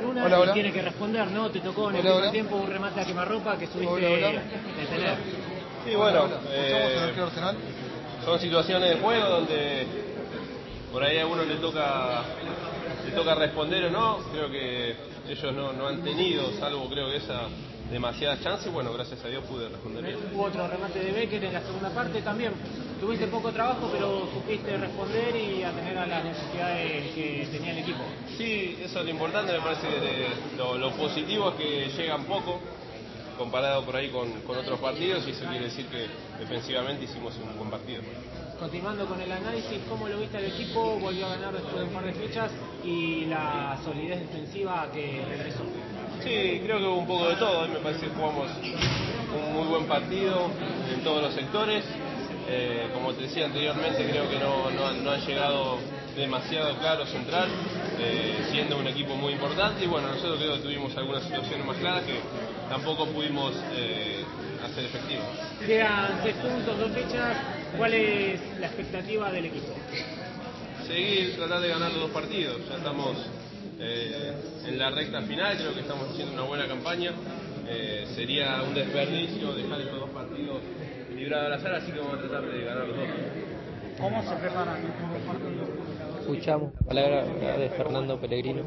pegar una Hola, y hola. tiene que responder, ¿no? Te tocó en el Hola, primer tiempo un remate a quemarropa que subiste Hola, hola. de tener. Sí, bueno, Hola, hola. ¿Escuchamos al eh, son situaciones de juego donde por ahí a uno le toca le toca responder o no. Creo que ellos no, no han tenido, salvo creo que esa demasiadas chances. Bueno, gracias a Dios pude responder bien. Hubo otro remate de Becker en la segunda parte también. Tuviste poco trabajo, pero supiste responder y atender a las necesidades que. Sí, eso es lo importante, me parece que de- lo, lo positivo es que llegan poco comparado por ahí con, con otros partidos y eso quiere decir que defensivamente hicimos un buen partido. Continuando con el análisis, ¿cómo lo viste al equipo? Volvió a ganar después de un par de fechas y la solidez defensiva que regresó. Sí, creo que hubo un poco de todo. Me parece que jugamos un muy buen partido en todos los sectores. Eh, como te decía anteriormente, creo que no, no han, no han llegado demasiado claro central, eh, siendo un equipo muy importante. Y bueno, nosotros creo que tuvimos algunas situaciones más claras que tampoco pudimos eh, hacer efectivas. Quedan seis puntos, dos fechas. ¿Cuál es la expectativa del equipo? Seguir, tratar de ganar los dos partidos. Ya estamos eh, en la recta final, creo que estamos haciendo una buena campaña. Eh, sería un desperdicio dejar estos dos partidos librados al azar, así que vamos a tratar de ganar los dos. ¿Cómo se preparan estos dos partidos? Escuchamos la palabra de Fernando Pellegrino.